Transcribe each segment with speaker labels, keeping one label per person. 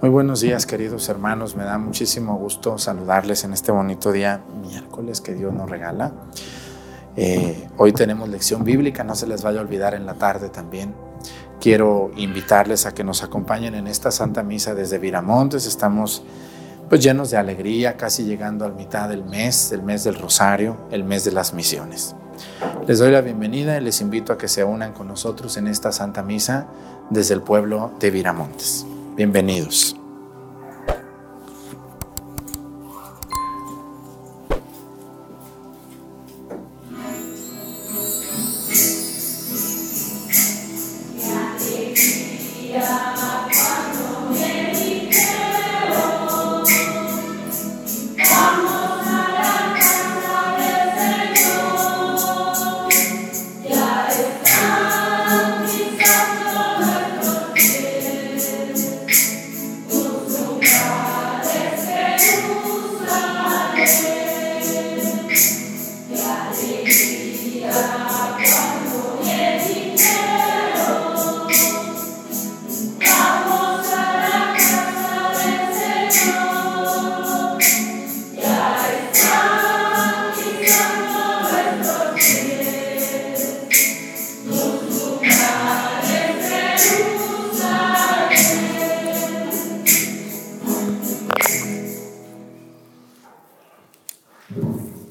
Speaker 1: Muy buenos días, queridos hermanos. Me da muchísimo gusto saludarles en este bonito día miércoles que Dios nos regala. Eh, hoy tenemos lección bíblica, no se les vaya a olvidar en la tarde también. Quiero invitarles a que nos acompañen en esta Santa Misa desde Viramontes. Estamos pues llenos de alegría, casi llegando a mitad del mes, el mes del Rosario, el mes de las misiones. Les doy la bienvenida y les invito a que se unan con nosotros en esta Santa Misa desde el pueblo de Viramontes. Bienvenidos.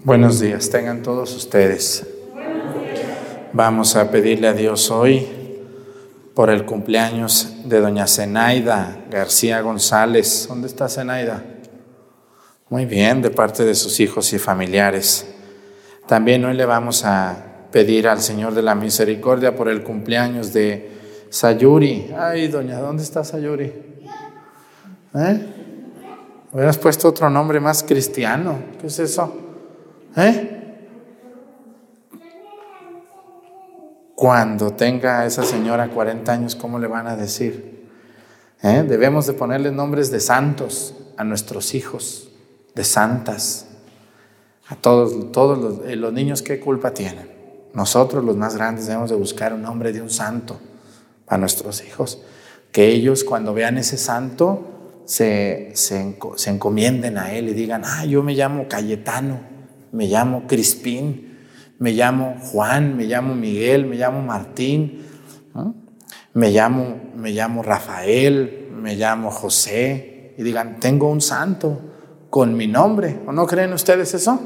Speaker 1: Buenos días, tengan todos ustedes. Vamos a pedirle a Dios hoy por el cumpleaños de doña Zenaida García González. ¿Dónde está Zenaida? Muy bien, de parte de sus hijos y familiares. También hoy le vamos a pedir al Señor de la Misericordia por el cumpleaños de Sayuri. Ay, doña, ¿dónde está Sayuri? ¿Eh? Hubieras puesto otro nombre más cristiano. ¿Qué es eso? ¿Eh? Cuando tenga esa señora 40 años, ¿cómo le van a decir? ¿Eh? Debemos de ponerle nombres de santos a nuestros hijos, de santas, a todos, todos los, eh, los niños, ¿qué culpa tienen? Nosotros, los más grandes, debemos de buscar un nombre de un santo para nuestros hijos. Que ellos cuando vean ese santo se, se encomienden a él y digan, ah, yo me llamo Cayetano me llamo Crispín, me llamo Juan, me llamo Miguel, me llamo Martín, me, llamo, me llamo Rafael, me llamo José, y digan, tengo un santo con mi nombre, ¿o no creen ustedes eso?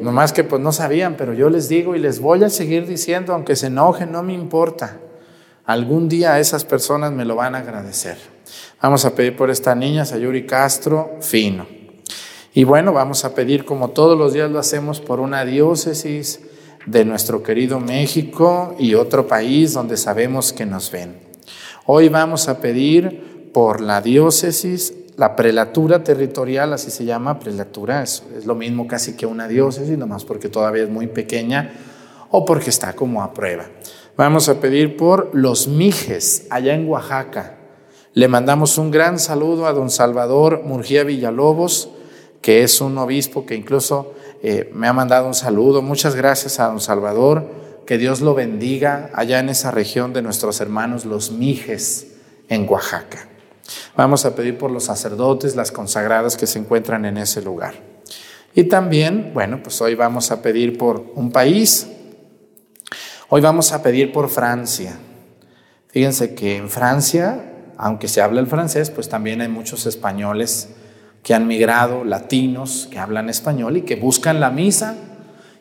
Speaker 1: Nomás que pues no sabían, pero yo les digo y les voy a seguir diciendo, aunque se enojen, no me importa. Algún día esas personas me lo van a agradecer. Vamos a pedir por esta niña, Sayuri Castro, fino. Y bueno, vamos a pedir, como todos los días lo hacemos, por una diócesis de nuestro querido México y otro país donde sabemos que nos ven. Hoy vamos a pedir por la diócesis, la prelatura territorial, así se llama, prelatura, es, es lo mismo casi que una diócesis, nomás porque todavía es muy pequeña o porque está como a prueba. Vamos a pedir por los Mijes, allá en Oaxaca. Le mandamos un gran saludo a don Salvador Murgía Villalobos, que es un obispo que incluso eh, me ha mandado un saludo. Muchas gracias a don Salvador. Que Dios lo bendiga allá en esa región de nuestros hermanos los Mijes en Oaxaca. Vamos a pedir por los sacerdotes, las consagradas que se encuentran en ese lugar. Y también, bueno, pues hoy vamos a pedir por un país. Hoy vamos a pedir por Francia. Fíjense que en Francia, aunque se habla el francés, pues también hay muchos españoles que han migrado, latinos, que hablan español y que buscan la misa.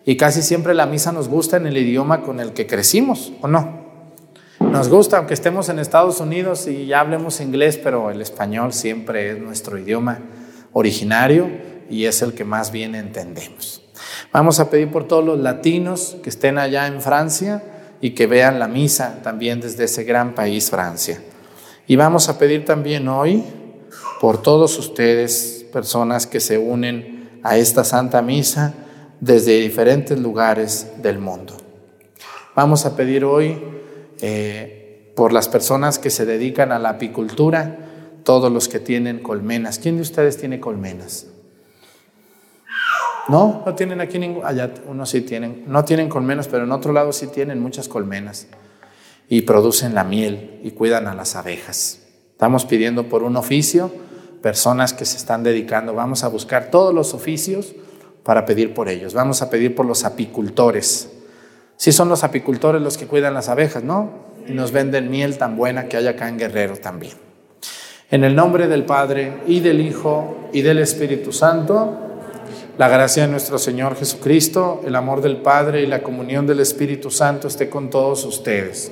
Speaker 1: Y casi siempre la misa nos gusta en el idioma con el que crecimos, ¿o no? Nos gusta, aunque estemos en Estados Unidos y ya hablemos inglés, pero el español siempre es nuestro idioma originario y es el que más bien entendemos. Vamos a pedir por todos los latinos que estén allá en Francia y que vean la misa también desde ese gran país, Francia. Y vamos a pedir también hoy por todos ustedes, personas que se unen a esta Santa Misa desde diferentes lugares del mundo. Vamos a pedir hoy eh, por las personas que se dedican a la apicultura, todos los que tienen colmenas. ¿Quién de ustedes tiene colmenas? No, no tienen aquí ningún. Allá unos sí tienen. No tienen colmenas, pero en otro lado sí tienen muchas colmenas. Y producen la miel y cuidan a las abejas. Estamos pidiendo por un oficio, personas que se están dedicando. Vamos a buscar todos los oficios para pedir por ellos. Vamos a pedir por los apicultores. Sí son los apicultores los que cuidan las abejas, ¿no? Y nos venden miel tan buena que hay acá en Guerrero también. En el nombre del Padre y del Hijo y del Espíritu Santo, la gracia de nuestro Señor Jesucristo, el amor del Padre y la comunión del Espíritu Santo esté con todos ustedes.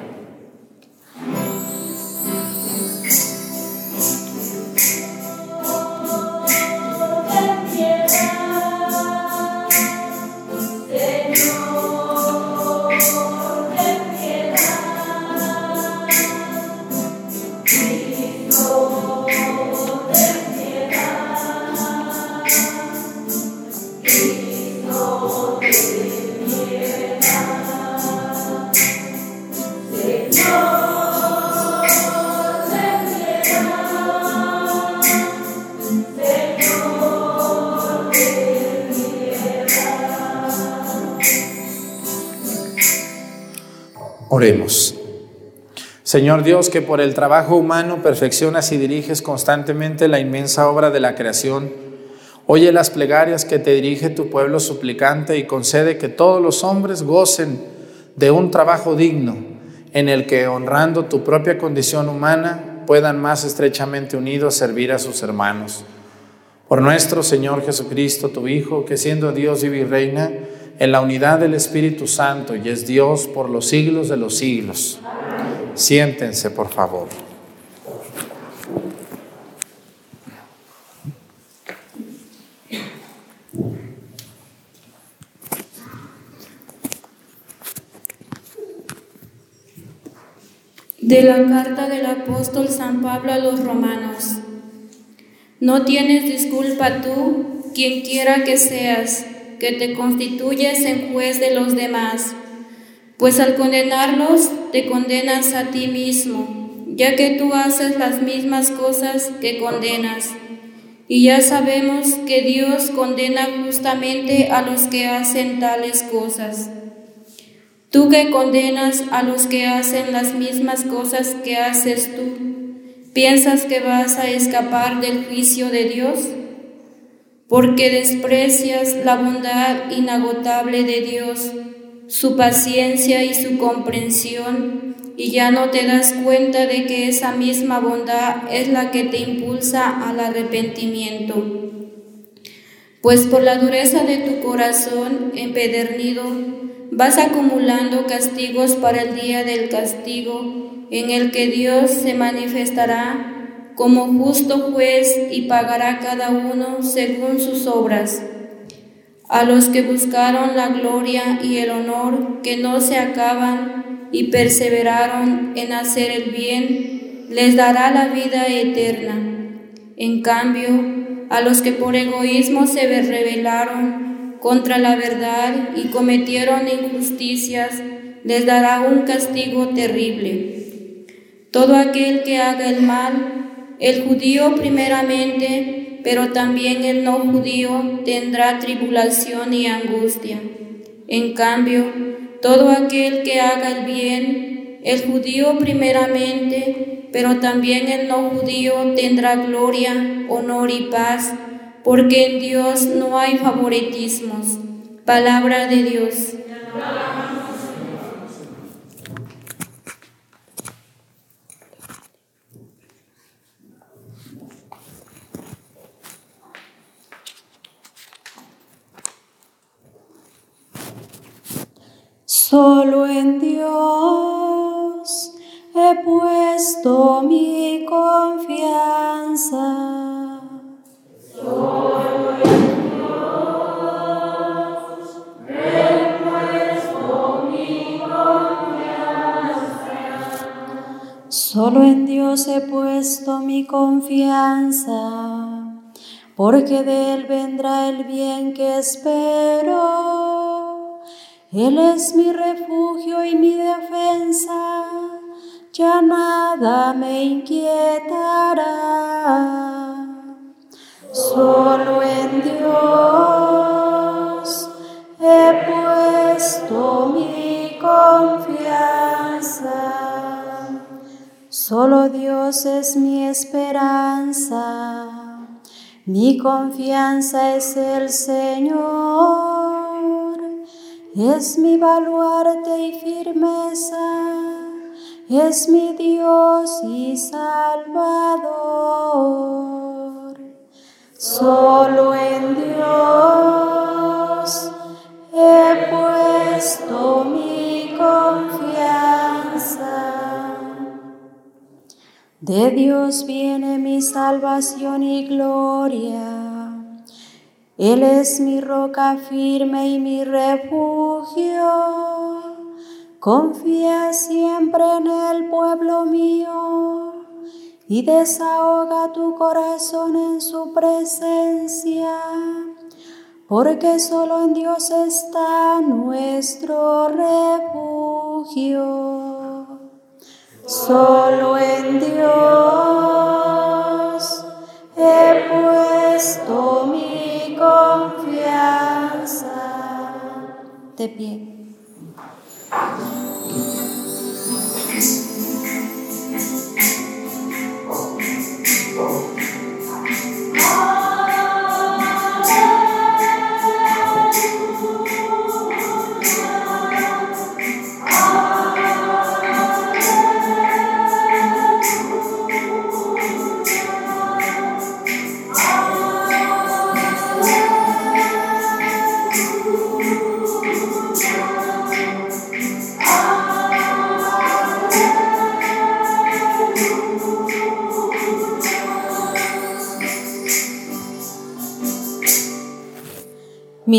Speaker 1: Señor Dios, que por el trabajo humano perfeccionas y diriges constantemente la inmensa obra de la creación, oye las plegarias que te dirige tu pueblo suplicante y concede que todos los hombres gocen de un trabajo digno en el que, honrando tu propia condición humana, puedan más estrechamente unidos servir a sus hermanos. Por nuestro Señor Jesucristo, tu Hijo, que siendo Dios y reina, en la unidad del Espíritu Santo y es Dios por los siglos de los siglos. Siéntense, por favor.
Speaker 2: De la carta del apóstol San Pablo a los romanos. No tienes disculpa tú, quien quiera que seas que te constituyes en juez de los demás, pues al condenarlos te condenas a ti mismo, ya que tú haces las mismas cosas que condenas. Y ya sabemos que Dios condena justamente a los que hacen tales cosas. Tú que condenas a los que hacen las mismas cosas que haces tú, ¿piensas que vas a escapar del juicio de Dios? porque desprecias la bondad inagotable de Dios, su paciencia y su comprensión, y ya no te das cuenta de que esa misma bondad es la que te impulsa al arrepentimiento. Pues por la dureza de tu corazón empedernido, vas acumulando castigos para el día del castigo, en el que Dios se manifestará como justo juez y pagará cada uno según sus obras. A los que buscaron la gloria y el honor que no se acaban y perseveraron en hacer el bien, les dará la vida eterna. En cambio, a los que por egoísmo se rebelaron contra la verdad y cometieron injusticias, les dará un castigo terrible. Todo aquel que haga el mal el judío primeramente, pero también el no judío tendrá tribulación y angustia. En cambio, todo aquel que haga el bien, el judío primeramente, pero también el no judío tendrá gloria, honor y paz, porque en Dios no hay favoritismos. Palabra de Dios.
Speaker 3: Solo en Dios he puesto mi confianza. Solo en Dios he puesto mi. Solo en Dios he puesto mi confianza, porque de Él vendrá el bien que espero él es mi refugio y mi defensa, ya nada me inquietará. Solo en Dios he puesto mi confianza. Solo Dios es mi esperanza, mi confianza es el Señor, es mi baluarte y firmeza, es mi Dios y Salvador. Solo en Dios he puesto mi confianza. De Dios viene mi salvación y gloria. Él es mi roca firme y mi refugio. Confía siempre en el pueblo mío y desahoga tu corazón en su presencia, porque solo en Dios está nuestro refugio. Solo en Dios he puesto mi confianza. De pie.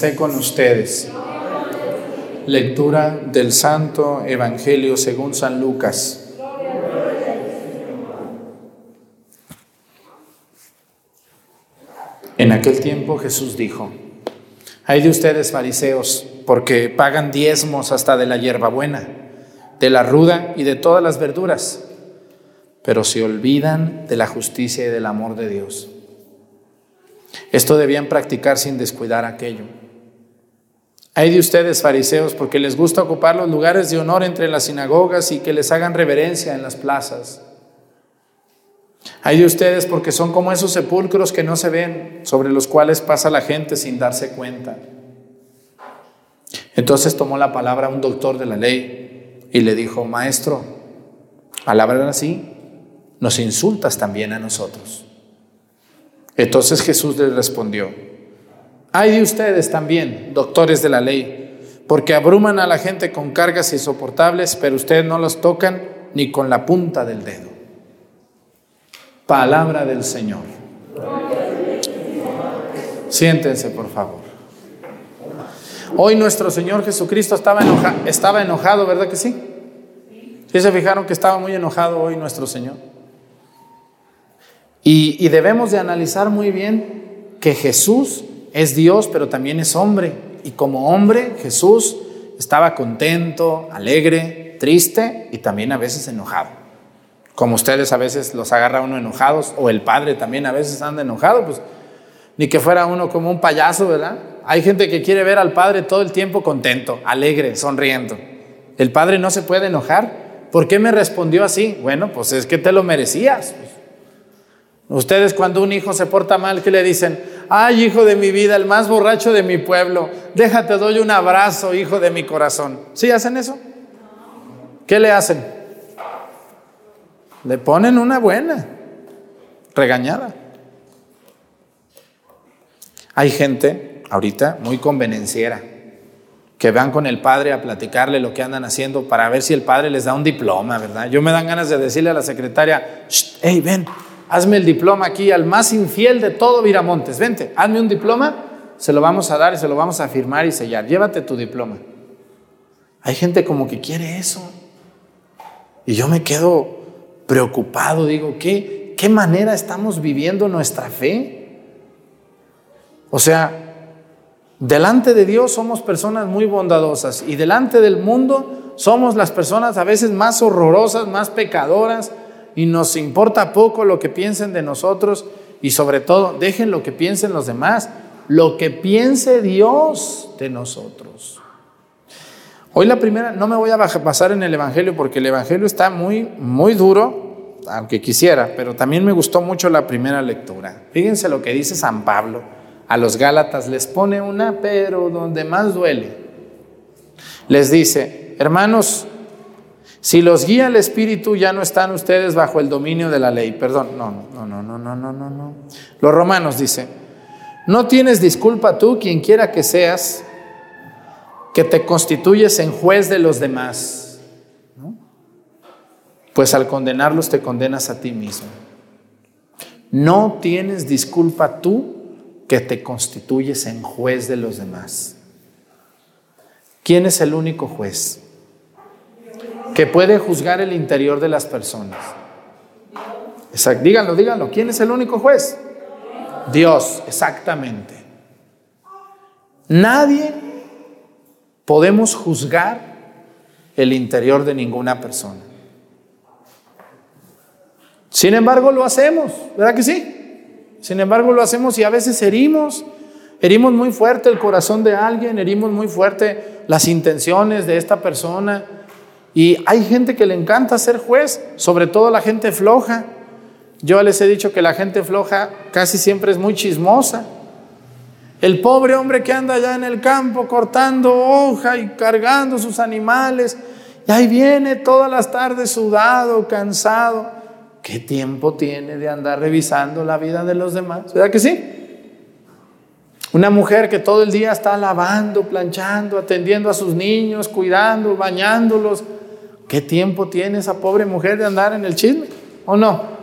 Speaker 1: Esté con ustedes. Lectura del Santo Evangelio según San Lucas. En aquel tiempo Jesús dijo, hay de ustedes fariseos, porque pagan diezmos hasta de la hierbabuena, de la ruda y de todas las verduras, pero se olvidan de la justicia y del amor de Dios. Esto debían practicar sin descuidar aquello. Hay de ustedes, fariseos, porque les gusta ocupar los lugares de honor entre las sinagogas y que les hagan reverencia en las plazas. Hay de ustedes porque son como esos sepulcros que no se ven, sobre los cuales pasa la gente sin darse cuenta. Entonces tomó la palabra un doctor de la ley y le dijo, maestro, al hablar así, nos insultas también a nosotros. Entonces Jesús les respondió, hay de ustedes también, doctores de la ley, porque abruman a la gente con cargas insoportables, pero ustedes no los tocan ni con la punta del dedo. Palabra del Señor. Siéntense, por favor. Hoy nuestro Señor Jesucristo estaba, estaba enojado, ¿verdad que sí? ¿Sí se fijaron que estaba muy enojado hoy nuestro Señor? Y, debemos de analizar muy bien que Jesús es Dios, pero también es hombre. Y como hombre, Jesús estaba contento, alegre, triste y también a veces enojado. Como ustedes a veces los agarra uno enojados, o el padre también a veces anda enojado, pues ni que fuera uno como un payaso, ¿verdad? Hay gente que quiere ver al padre todo el tiempo contento, alegre, sonriendo. El padre no se puede enojar. ¿Por qué me respondió así? Bueno, pues es que te lo merecías. Ustedes cuando un hijo se porta mal, ¿qué le dicen? Ay, hijo de mi vida, el más borracho de mi pueblo, déjate, doy un abrazo, hijo de mi corazón. ¿Sí hacen eso? ¿Qué le hacen? Le ponen una buena regañada. Hay gente ahorita muy convenenciera que van con el padre a platicarle lo que andan haciendo para ver si el padre les da un diploma, ¿verdad? Yo me dan ganas de decirle a la secretaria, hey, ven, hazme el diploma aquí al más infiel de todo Viramontes, vente, hazme un diploma, se lo vamos a dar y se lo vamos a firmar y sellar, llévate tu diploma. Hay gente como que quiere eso. Y yo me quedo preocupado, digo, ¿qué, qué manera estamos viviendo nuestra fe? O sea, delante de Dios somos personas muy bondadosas y delante del mundo somos las personas a veces más horrorosas, más pecadoras y nos importa poco lo que piensen de nosotros y sobre todo dejen lo que piensen los demás, lo que piense Dios de nosotros. Hoy la primera, no me voy a pasar en el Evangelio porque el Evangelio está muy, muy duro, aunque quisiera, pero también me gustó mucho la primera lectura. Fíjense lo que dice San Pablo a los Gálatas, les pone una, pero donde más duele. Les dice, hermanos, si los guía el Espíritu, ya no están ustedes bajo el dominio de la ley. Perdón, no, no, no, no, no, no, no, no. Los romanos dice, no tienes disculpa tú, quien quiera que seas, que te constituyes en juez de los demás. Pues al condenarlos te condenas a ti mismo. No tienes disculpa tú que te constituyes en juez de los demás. ¿Quién es el único juez que puede juzgar el interior de las personas? Díganlo, díganlo. ¿Quién es el único juez? Dios, exactamente. Nadie podemos juzgar el interior de ninguna persona. Sin embargo, lo hacemos, ¿verdad que sí? Sin embargo, lo hacemos y a veces herimos, herimos muy fuerte el corazón de alguien, herimos muy fuerte las intenciones de esta persona. Y hay gente que le encanta ser juez, sobre todo la gente floja. Yo les he dicho que la gente floja casi siempre es muy chismosa. El pobre hombre que anda allá en el campo cortando hoja y cargando sus animales, y ahí viene todas las tardes sudado, cansado. ¿Qué tiempo tiene de andar revisando la vida de los demás? ¿Verdad que sí? Una mujer que todo el día está lavando, planchando, atendiendo a sus niños, cuidando, bañándolos. ¿Qué tiempo tiene esa pobre mujer de andar en el chisme? ¿O no?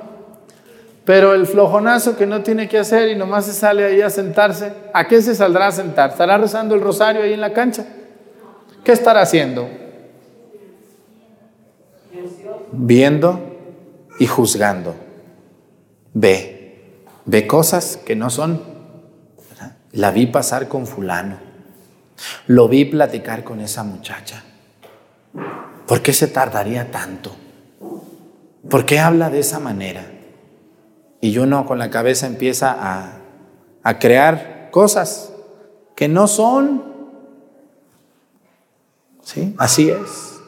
Speaker 1: Pero el flojonazo que no tiene que hacer y nomás se sale ahí a sentarse, ¿a qué se saldrá a sentar? ¿Estará rezando el rosario ahí en la cancha? ¿Qué estará haciendo? Viendo y juzgando. Ve, ve cosas que no son. La vi pasar con fulano. Lo vi platicar con esa muchacha. ¿Por qué se tardaría tanto? ¿Por qué habla de esa manera? Y uno con la cabeza empieza a, a crear cosas que no son. ¿Sí? Así es.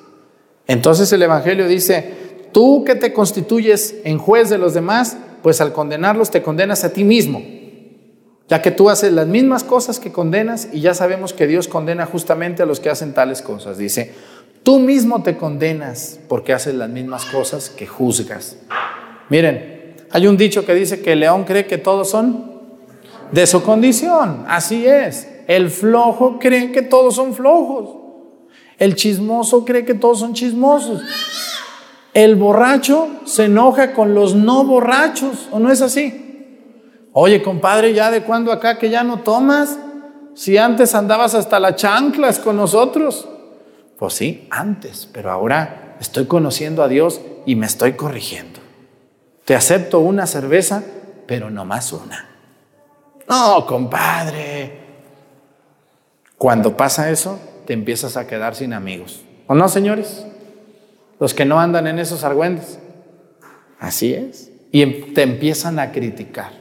Speaker 1: Entonces el Evangelio dice, tú que te constituyes en juez de los demás, pues al condenarlos te condenas a ti mismo, ya que tú haces las mismas cosas que condenas y ya sabemos que Dios condena justamente a los que hacen tales cosas. Dice, tú mismo te condenas porque haces las mismas cosas que juzgas. Miren, hay un dicho que dice que el león cree que todos son de su condición. Así es. El flojo cree que todos son flojos. El chismoso cree que todos son chismosos. El borracho se enoja con los no borrachos, ¿o no es así? Oye, compadre, ¿ya de cuándo acá que ya no tomas? Si antes andabas hasta las chanclas con nosotros. Pues sí, antes, pero ahora estoy conociendo a Dios y me estoy corrigiendo. Te acepto una cerveza, pero no más una. No, compadre. Cuando pasa eso, te empiezas a quedar sin amigos. ¿O no, señores? Los que no andan en esos argüendes. Así es. Y em, te empiezan a criticar.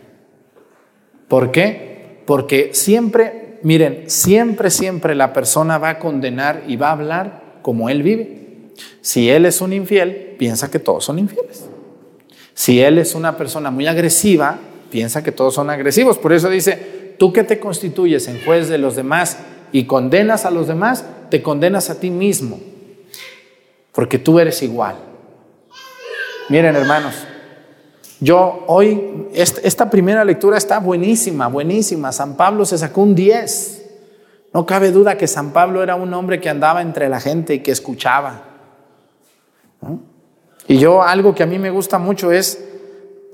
Speaker 1: ¿Por qué? Porque siempre, miren, siempre, siempre la persona va a condenar y va a hablar como él vive. Si él es un infiel, piensa que todos son infieles. Si él es una persona muy agresiva, piensa que todos son agresivos. Por eso dice, tú que te constituyes en juez de los demás y condenas a los demás, te condenas a ti mismo, porque tú eres igual. Miren, hermanos, yo hoy, esta primera lectura está buenísima, buenísima. San Pablo se sacó un 10. No cabe duda que San Pablo era un hombre que andaba entre la gente y que escuchaba. Y yo algo que a mí me gusta mucho es,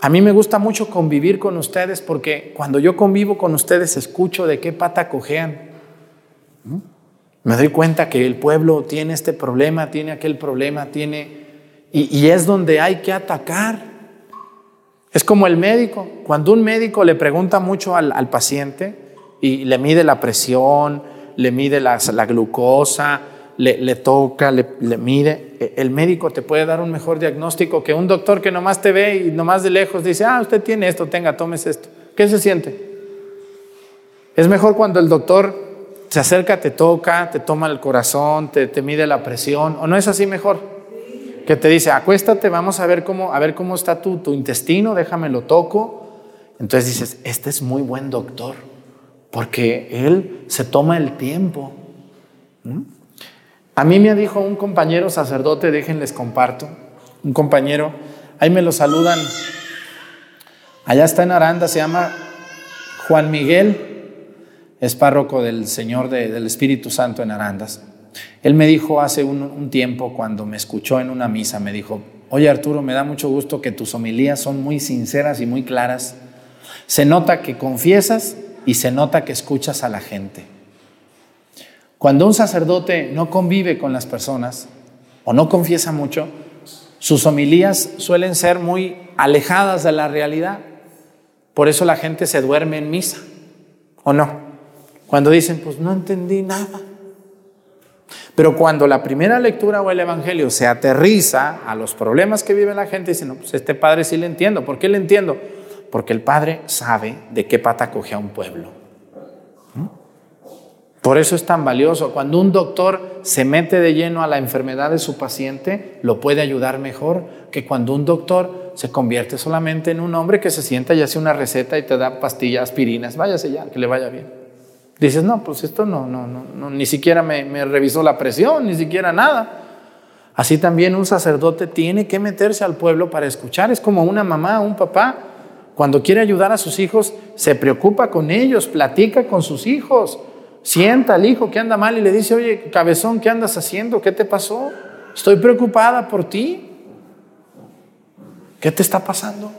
Speaker 1: a mí me gusta mucho convivir con ustedes porque cuando yo convivo con ustedes escucho de qué pata cojean. Me doy cuenta que el pueblo tiene este problema, tiene aquel problema, tiene... Y, es donde hay que atacar. Es como el médico. Cuando un médico le pregunta mucho al, paciente, y le mide la presión, le mide la, glucosa, le, toca, le, mide. E, el médico te puede dar un mejor diagnóstico que un doctor que nomás te ve y nomás de lejos dice, ah, usted tiene esto, tenga, tomes esto. ¿Qué se siente? Es mejor cuando el doctor se acerca, te toca, te toma el corazón, te mide la presión, ¿o no es así mejor? Que te dice, acuéstate, vamos a ver cómo, a ver cómo está tu, tu intestino, déjame lo toco. Entonces dices, este es muy buen doctor porque Él se toma el tiempo. A mí me dijo un compañero sacerdote, déjenles comparto, un compañero, ahí me lo saludan, allá está en Aranda, se llama Juan Miguel, es párroco del Señor del Espíritu Santo en Arandas. Él me dijo hace un, tiempo, cuando me escuchó en una misa, me dijo, oye Arturo, me da mucho gusto que tus homilías son muy sinceras y muy claras. Se nota que confiesas y se nota que escuchas a la gente. Cuando un sacerdote no convive con las personas o no confiesa mucho, sus homilías suelen ser muy alejadas de la realidad. Por eso la gente se duerme en misa, ¿o no? Cuando dicen, pues no entendí nada. Pero cuando la primera lectura o el Evangelio se aterriza a los problemas que vive la gente, dicen, no, pues este padre sí le entiendo. ¿Por qué le entiendo? porque el Padre sabe de qué pata coge a un pueblo. Por eso es tan valioso. Cuando un doctor se mete de lleno a la enfermedad de su paciente, lo puede ayudar mejor que cuando un doctor se convierte solamente en un hombre que se sienta y hace una receta y te da pastillas, aspirinas. Váyase ya, que le vaya bien. Dices, no, pues esto no, no, no, ni siquiera me, me revisó la presión, ni siquiera nada. Así también un sacerdote tiene que meterse al pueblo para escuchar. Es como una mamá, un papá cuando quiere ayudar a sus hijos, se preocupa con ellos, platica con sus hijos, sienta al hijo que anda mal y le dice, oye, cabezón, ¿qué andas haciendo? ¿Qué te pasó? Estoy preocupada por ti. ¿Qué te está pasando?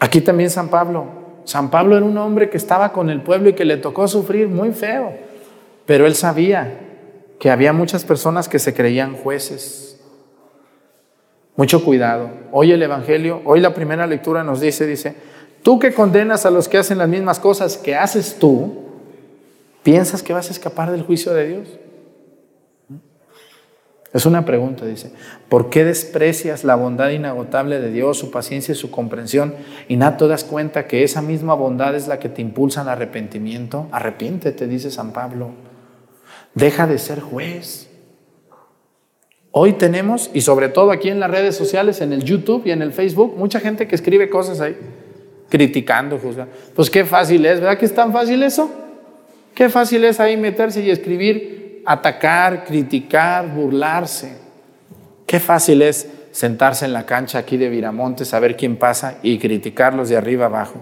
Speaker 1: Aquí también San Pablo. San Pablo era un hombre que estaba con el pueblo y que le tocó sufrir muy feo, pero él sabía que había muchas personas que se creían jueces mucho cuidado. Hoy el Evangelio, hoy la primera lectura nos dice, dice, tú que condenas a los que hacen las mismas cosas que haces tú, ¿piensas que vas a escapar del juicio de Dios? Es una pregunta, dice. ¿Por qué desprecias la bondad inagotable de Dios, su paciencia y su comprensión y no te das cuenta que esa misma bondad es la que te impulsa al arrepentimiento? Arrepiéntete, dice San Pablo. Deja de ser juez. Hoy tenemos, y sobre todo aquí en las redes sociales, en el YouTube y en el Facebook, mucha gente que escribe cosas ahí, criticando, juzgando. Pues qué fácil es, ¿verdad que es tan fácil eso? Qué fácil es ahí meterse y escribir, atacar, criticar, burlarse. Qué fácil es sentarse en la cancha aquí de Viramonte, saber quién pasa y criticarlos de arriba abajo.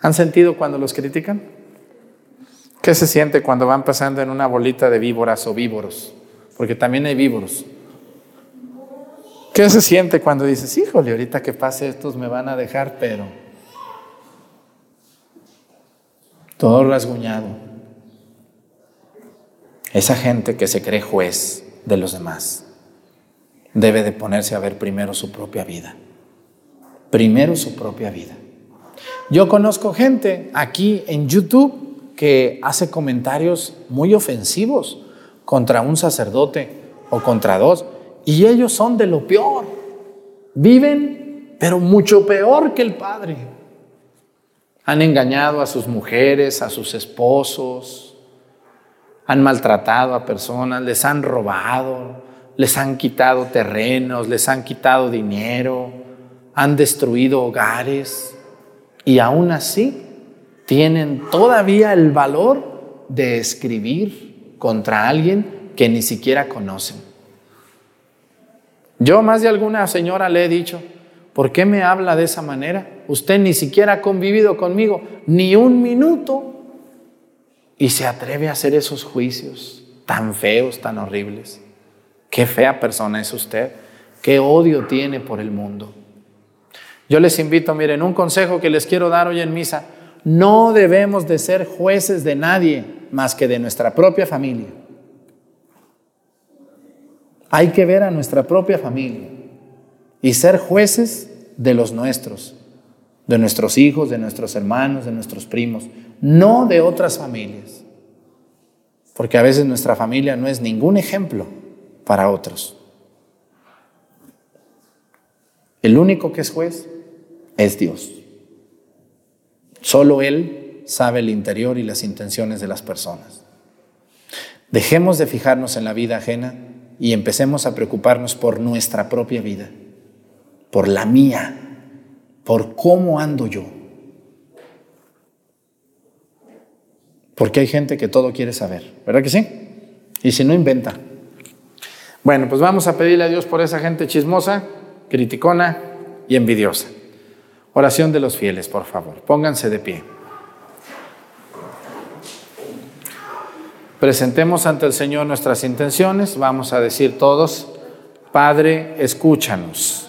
Speaker 1: ¿Han sentido cuando los critican? ¿Qué se siente cuando van pasando en una bolita de víboras o víboros? Porque también hay víboros. ¿Qué se siente cuando dices, híjole, ahorita que pase estos me van a dejar, pero todo rasguñado? Esa gente que se cree juez de los demás debe de ponerse a ver primero su propia vida. Primero su propia vida. Yo conozco gente aquí en YouTube que hace comentarios muy ofensivos contra un sacerdote o contra dos y ellos son de lo peor. Viven, pero mucho peor que el Padre. Han engañado a sus mujeres, a sus esposos, han maltratado a personas, les han robado, les han quitado terrenos, les han quitado dinero, han destruido hogares y aún así tienen todavía el valor de escribir contra alguien que ni siquiera conocen. Yo más de alguna señora le he dicho, ¿por qué me habla de esa manera? Usted ni siquiera ha convivido conmigo ni un minuto y se atreve a hacer esos juicios tan feos, tan horribles. Qué fea persona es usted, qué odio tiene por el mundo. Yo les invito, miren, un consejo que les quiero dar hoy en misa, no debemos de ser jueces de nadie más que de nuestra propia familia. Hay que ver a nuestra propia familia y ser jueces de los nuestros, de nuestros hijos, de nuestros hermanos, de nuestros primos, no de otras familias. Porque a veces nuestra familia no es ningún ejemplo para otros. El único que es juez es Dios. Solo Él sabe el interior y las intenciones de las personas. Dejemos de fijarnos en la vida ajena y empecemos a preocuparnos por nuestra propia vida, por la mía, por cómo ando yo. Porque hay gente que todo quiere saber, ¿verdad que sí? Y si no, inventa. Bueno, pues vamos a pedirle a Dios por esa gente chismosa, criticona y envidiosa. Oración de los fieles, por favor. Pónganse de pie. Presentemos ante el Señor nuestras intenciones. Vamos a decir todos, Padre, escúchanos.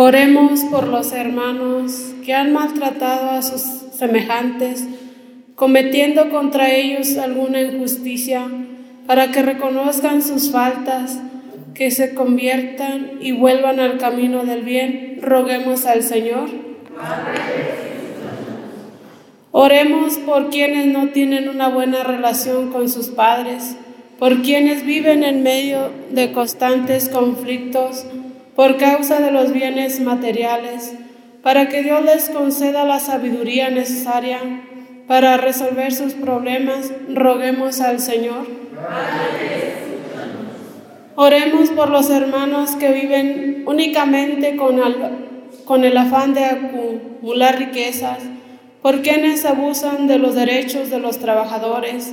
Speaker 4: Oremos por los hermanos que han maltratado a sus semejantes, cometiendo contra ellos alguna injusticia, para que reconozcan sus faltas, que se conviertan y vuelvan al camino del bien. Roguemos al Señor. Oremos por quienes no tienen una buena relación con sus padres, por quienes viven en medio de constantes conflictos, por causa de los bienes materiales, para que Dios les conceda la sabiduría necesaria para resolver sus problemas, roguemos al Señor. Oremos por los hermanos que viven únicamente con, el afán de acumular riquezas, por quienes abusan de los derechos de los trabajadores,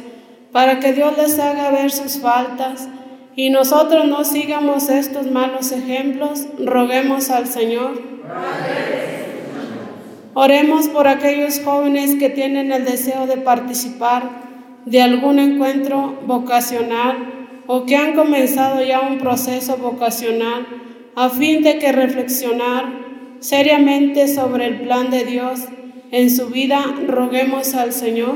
Speaker 4: para que Dios les haga ver sus faltas y nosotros no sigamos estos malos ejemplos, roguemos al Señor. Oremos por aquellos jóvenes que tienen el deseo de participar de algún encuentro vocacional o que han comenzado ya un proceso vocacional a fin de que reflexionar seriamente sobre el plan de Dios en su vida, roguemos al Señor.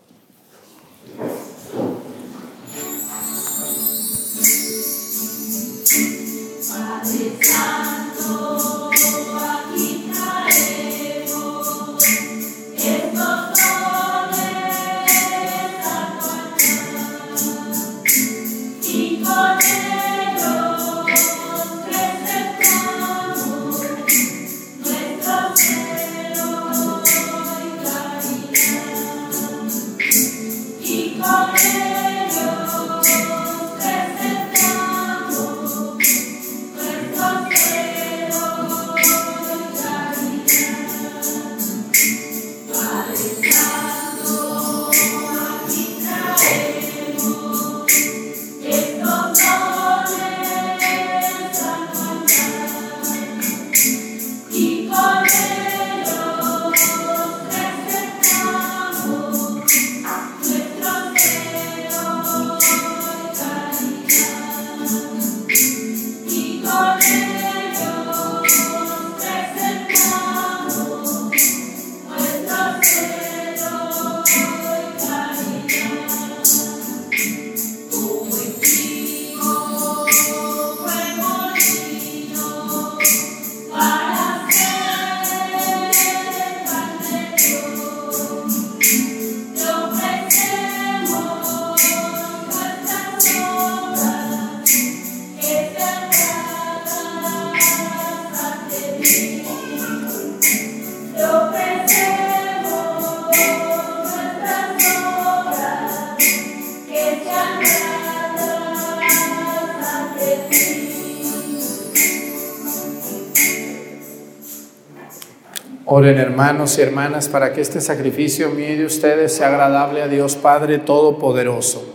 Speaker 1: Hermanos y hermanas para que este sacrificio mío de ustedes sea agradable a Dios Padre Todopoderoso.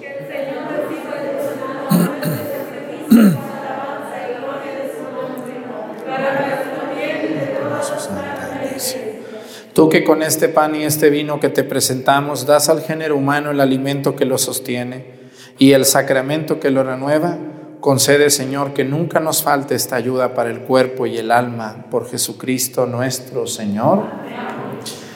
Speaker 1: Tú que con este pan y este vino que te presentamos das al género humano el alimento que lo sostiene y el sacramento que lo renueva, Concede, Señor, que nunca nos falte esta ayuda para el cuerpo y el alma por Jesucristo nuestro Señor.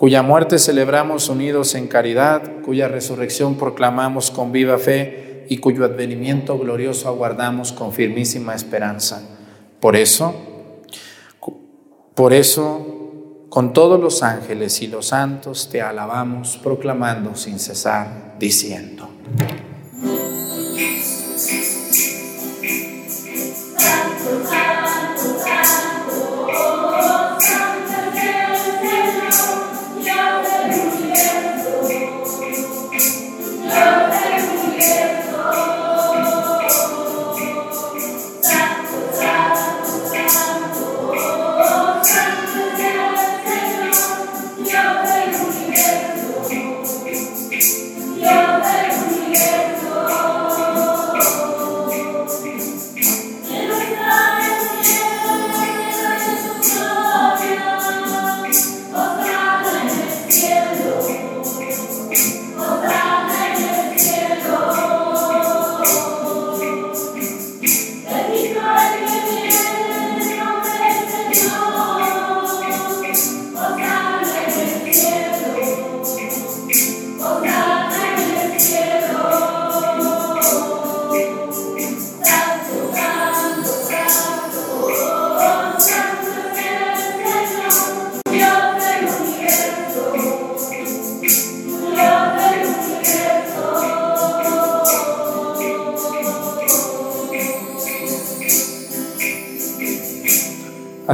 Speaker 1: cuya muerte celebramos unidos en caridad, cuya resurrección proclamamos con viva fe y cuyo advenimiento glorioso aguardamos con firmísima esperanza. Por eso, por eso, con todos los ángeles y los santos te alabamos, proclamando sin cesar, diciendo.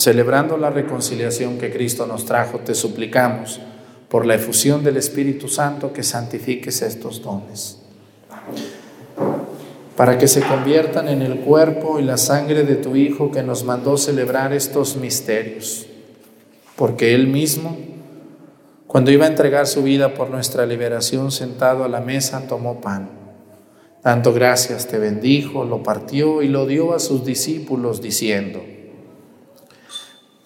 Speaker 1: Celebrando la reconciliación que Cristo nos trajo, te suplicamos por la efusión del Espíritu Santo que santifiques estos dones, para que se conviertan en el cuerpo y la sangre de tu Hijo que nos mandó celebrar estos misterios, porque Él mismo, cuando iba a entregar su vida por nuestra liberación, sentado a la mesa, tomó pan. Tanto gracias te bendijo, lo partió y lo dio a sus discípulos, diciendo,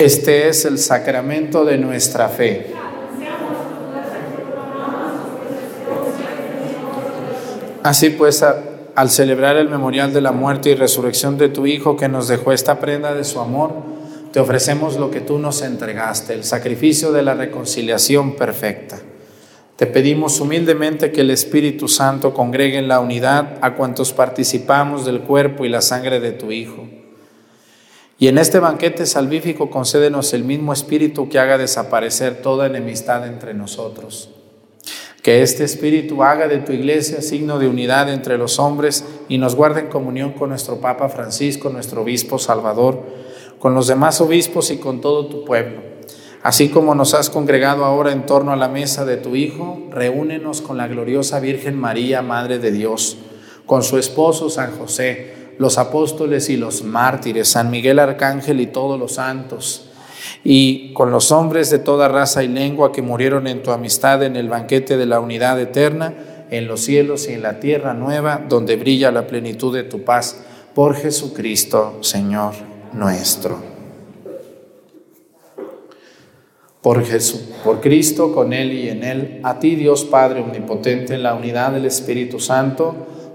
Speaker 1: Este es el sacramento de nuestra fe. Así pues, al celebrar el memorial de la muerte y resurrección de tu Hijo que nos dejó esta prenda de su amor, te ofrecemos lo que tú nos entregaste, el sacrificio de la reconciliación perfecta. Te pedimos humildemente que el Espíritu Santo congregue en la unidad a cuantos participamos del cuerpo y la sangre de tu Hijo Y en este banquete salvífico concédenos el mismo espíritu que haga desaparecer toda enemistad entre nosotros. Que este espíritu haga de tu iglesia signo de unidad entre los hombres y nos guarde en comunión con nuestro Papa Francisco, nuestro obispo Salvador, con los demás obispos y con todo tu pueblo. Así como nos has congregado ahora en torno a la mesa de tu Hijo, reúnenos con la gloriosa Virgen María, Madre de Dios, con su esposo San José, los apóstoles y los mártires, San Miguel Arcángel y todos los santos, y con los hombres de toda raza y lengua que murieron en tu amistad en el banquete de la unidad eterna, en los cielos y en la tierra nueva, donde brilla la plenitud de tu paz, por Jesucristo, Señor nuestro. Por Jesús, por Cristo, con Él y en Él, a ti Dios Padre Omnipotente, en la unidad del Espíritu Santo,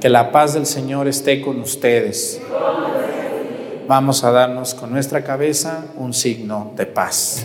Speaker 1: que la paz del Señor esté con ustedes vamos a darnos con nuestra cabeza un signo de paz.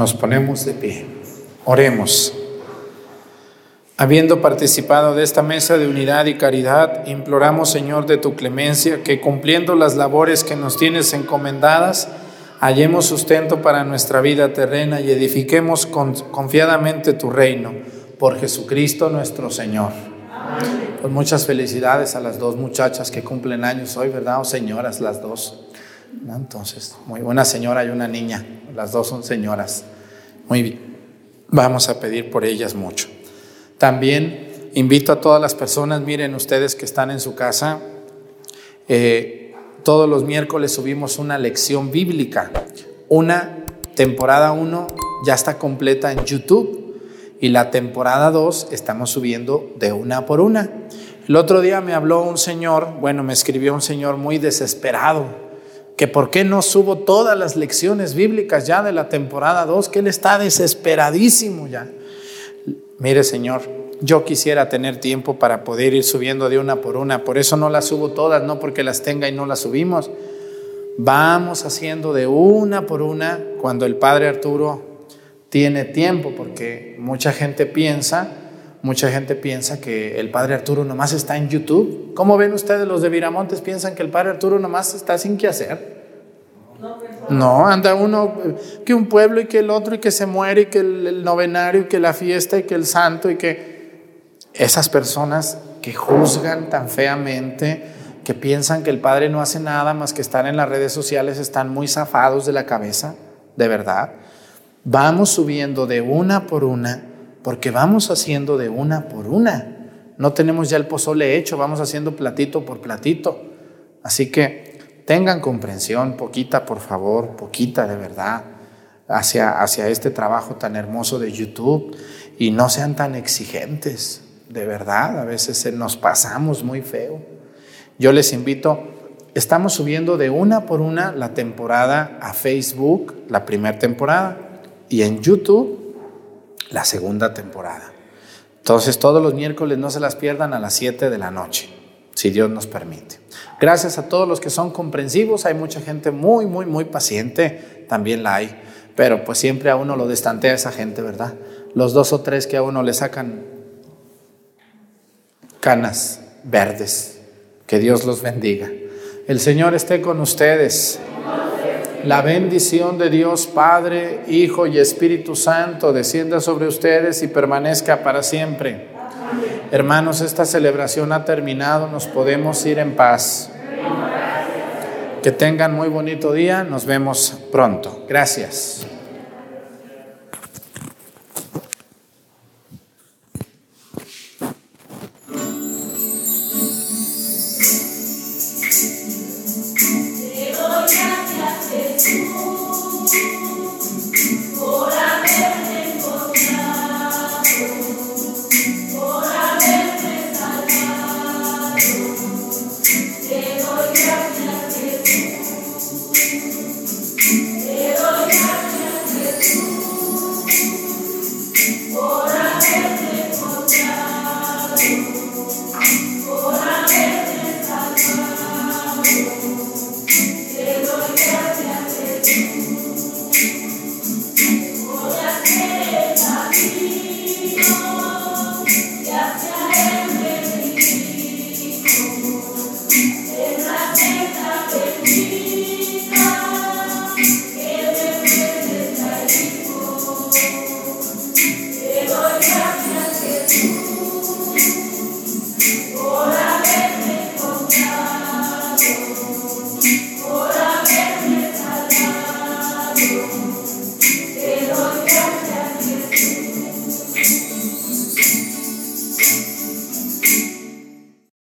Speaker 1: Nos ponemos de pie. Oremos. Habiendo participado de esta mesa de unidad y caridad, imploramos, Señor, de tu clemencia, que cumpliendo las labores que nos tienes encomendadas, hallemos sustento para nuestra vida terrena y edifiquemos confiadamente tu reino, por Jesucristo nuestro Señor. Pues muchas felicidades a las dos muchachas que cumplen años hoy, ¿verdad? O señoras las dos. Entonces, muy buena señora y una niña, las dos son señoras. Muy bien, vamos a pedir por ellas mucho. También invito a todas las personas, miren ustedes que están en su casa, eh, todos los miércoles subimos una lección bíblica. Una temporada 1 ya está completa en YouTube y la temporada 2 estamos subiendo de una por una. El otro día me habló un señor, bueno, me escribió un señor muy desesperado, que por qué no subo todas las lecciones bíblicas ya de la temporada 2, que él está desesperadísimo ya. Mire, Señor, yo quisiera tener tiempo para poder ir subiendo de una por una, por eso no las subo todas, no porque las tenga y no las subimos. Vamos haciendo de una por una cuando el Padre Arturo tiene tiempo, porque mucha gente piensa, mucha gente piensa que el Padre Arturo nomás está en YouTube. ¿Cómo ven ustedes los de Viramontes? ¿Piensan que el Padre Arturo nomás está sin qué hacer? No, anda uno que un pueblo y que el otro y que se muere y que el, novenario y que la fiesta y que el santo y que esas personas que juzgan tan feamente, que piensan que el Padre no hace nada más que estar en las redes sociales, están muy zafados de la cabeza, de verdad. Vamos subiendo de una por una, porque vamos haciendo de una por una. No tenemos ya el pozole hecho, vamos haciendo platito por platito. Así que Tengan comprensión, poquita por favor, poquita de verdad, hacia, hacia este trabajo tan hermoso de YouTube y no sean tan exigentes, de verdad, a veces nos pasamos muy feo. Yo les invito, estamos subiendo de una por una la temporada a Facebook, la primera temporada, y en YouTube la segunda temporada. Entonces todos los miércoles no se las pierdan a las 7 de la noche, si Dios nos permite. Gracias a todos los que son comprensivos, hay mucha gente muy, muy, muy paciente, también la hay, pero pues siempre a uno lo destantea esa gente, ¿verdad? Los dos o tres que a uno le sacan canas verdes, que Dios los bendiga. El Señor esté con ustedes. La bendición de Dios Padre, Hijo y Espíritu Santo descienda sobre ustedes y permanezca para siempre. Hermanos, esta celebración ha terminado, nos podemos ir en paz. Que tengan muy bonito día, nos vemos pronto. Gracias.